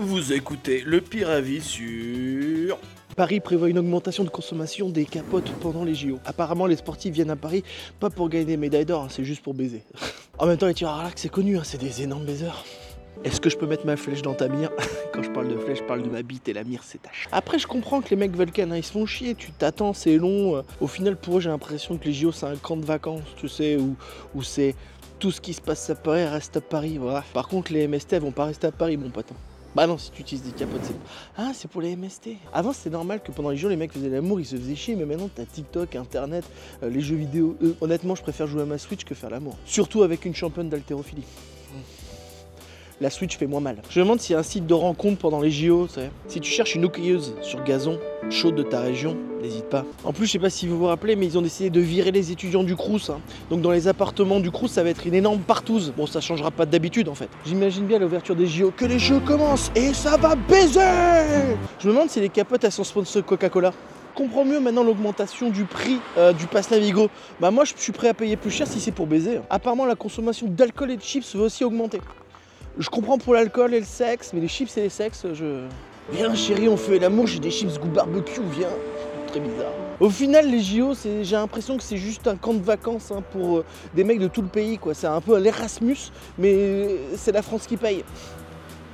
Vous écoutez le pire avis sur... Paris prévoit une augmentation de consommation des capotes pendant les JO. Apparemment, les sportifs viennent à Paris pas pour gagner des médailles d'or, hein, c'est juste pour baiser. en même temps, les tireurs à l'arc, c'est connu, hein, c'est des énormes baiseurs. Est-ce que je peux mettre ma flèche dans ta mire Quand je parle de flèche, je parle de ma bite et la mire, c'est ta ch- Après, je comprends que les mecs veulent ils se font chier, tu t'attends, c'est long. Au final, pour eux, j'ai l'impression que les JO, c'est un camp de vacances, tu sais, où, où c'est tout ce qui se passe à Paris reste à Paris. Voilà. Par contre, les MST vont pas rester à Paris, mon pote. Bah non, si tu utilises des capotes, c'est. Ah, c'est pour les MST. Avant, c'était normal que pendant les jours, les mecs faisaient l'amour, ils se faisaient chier, mais maintenant, t'as TikTok, Internet, euh, les jeux vidéo. Honnêtement, je préfère jouer à ma Switch que faire l'amour. Surtout avec une championne d'haltérophilie. La Switch fait moins mal. Je me demande s'il y a un site de rencontre pendant les JO. Si tu cherches une hockeyeuse sur gazon, chaude de ta région, n'hésite pas. En plus, je sais pas si vous vous rappelez, mais ils ont décidé de virer les étudiants du Crous. hein. Donc dans les appartements du Crous, ça va être une énorme partouze. Bon, ça changera pas d'habitude en fait. J'imagine bien l'ouverture des JO que les jeux commencent et ça va baiser Je me demande si les capotes elles sont sponsor Coca-Cola. Comprends mieux maintenant l'augmentation du prix euh, du pass Navigo. Bah moi je suis prêt à payer plus cher si c'est pour baiser. Apparemment la consommation d'alcool et de chips va aussi augmenter. Je comprends pour l'alcool et le sexe, mais les chips et les sexes, je... Viens chérie, on fait l'amour, j'ai des chips goût barbecue, viens. Très bizarre. Au final, les JO, j'ai l'impression que c'est juste un camp de vacances hein, pour euh, des mecs de tout le pays. quoi. C'est un peu l'Erasmus, mais c'est la France qui paye.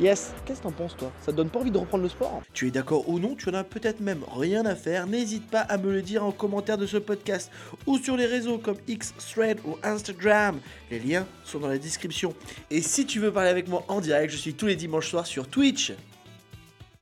Yes. Qu'est-ce que t'en penses, toi? Ça te donne pas envie de reprendre le sport? Tu es d'accord ou non, tu en as peut-être même rien à faire, n'hésite pas à me le dire en commentaire de ce podcast ou sur les réseaux comme X, Thread ou Instagram. Les liens sont dans la description. Et si tu veux parler avec moi en direct, je suis tous les dimanches soirs sur Twitch.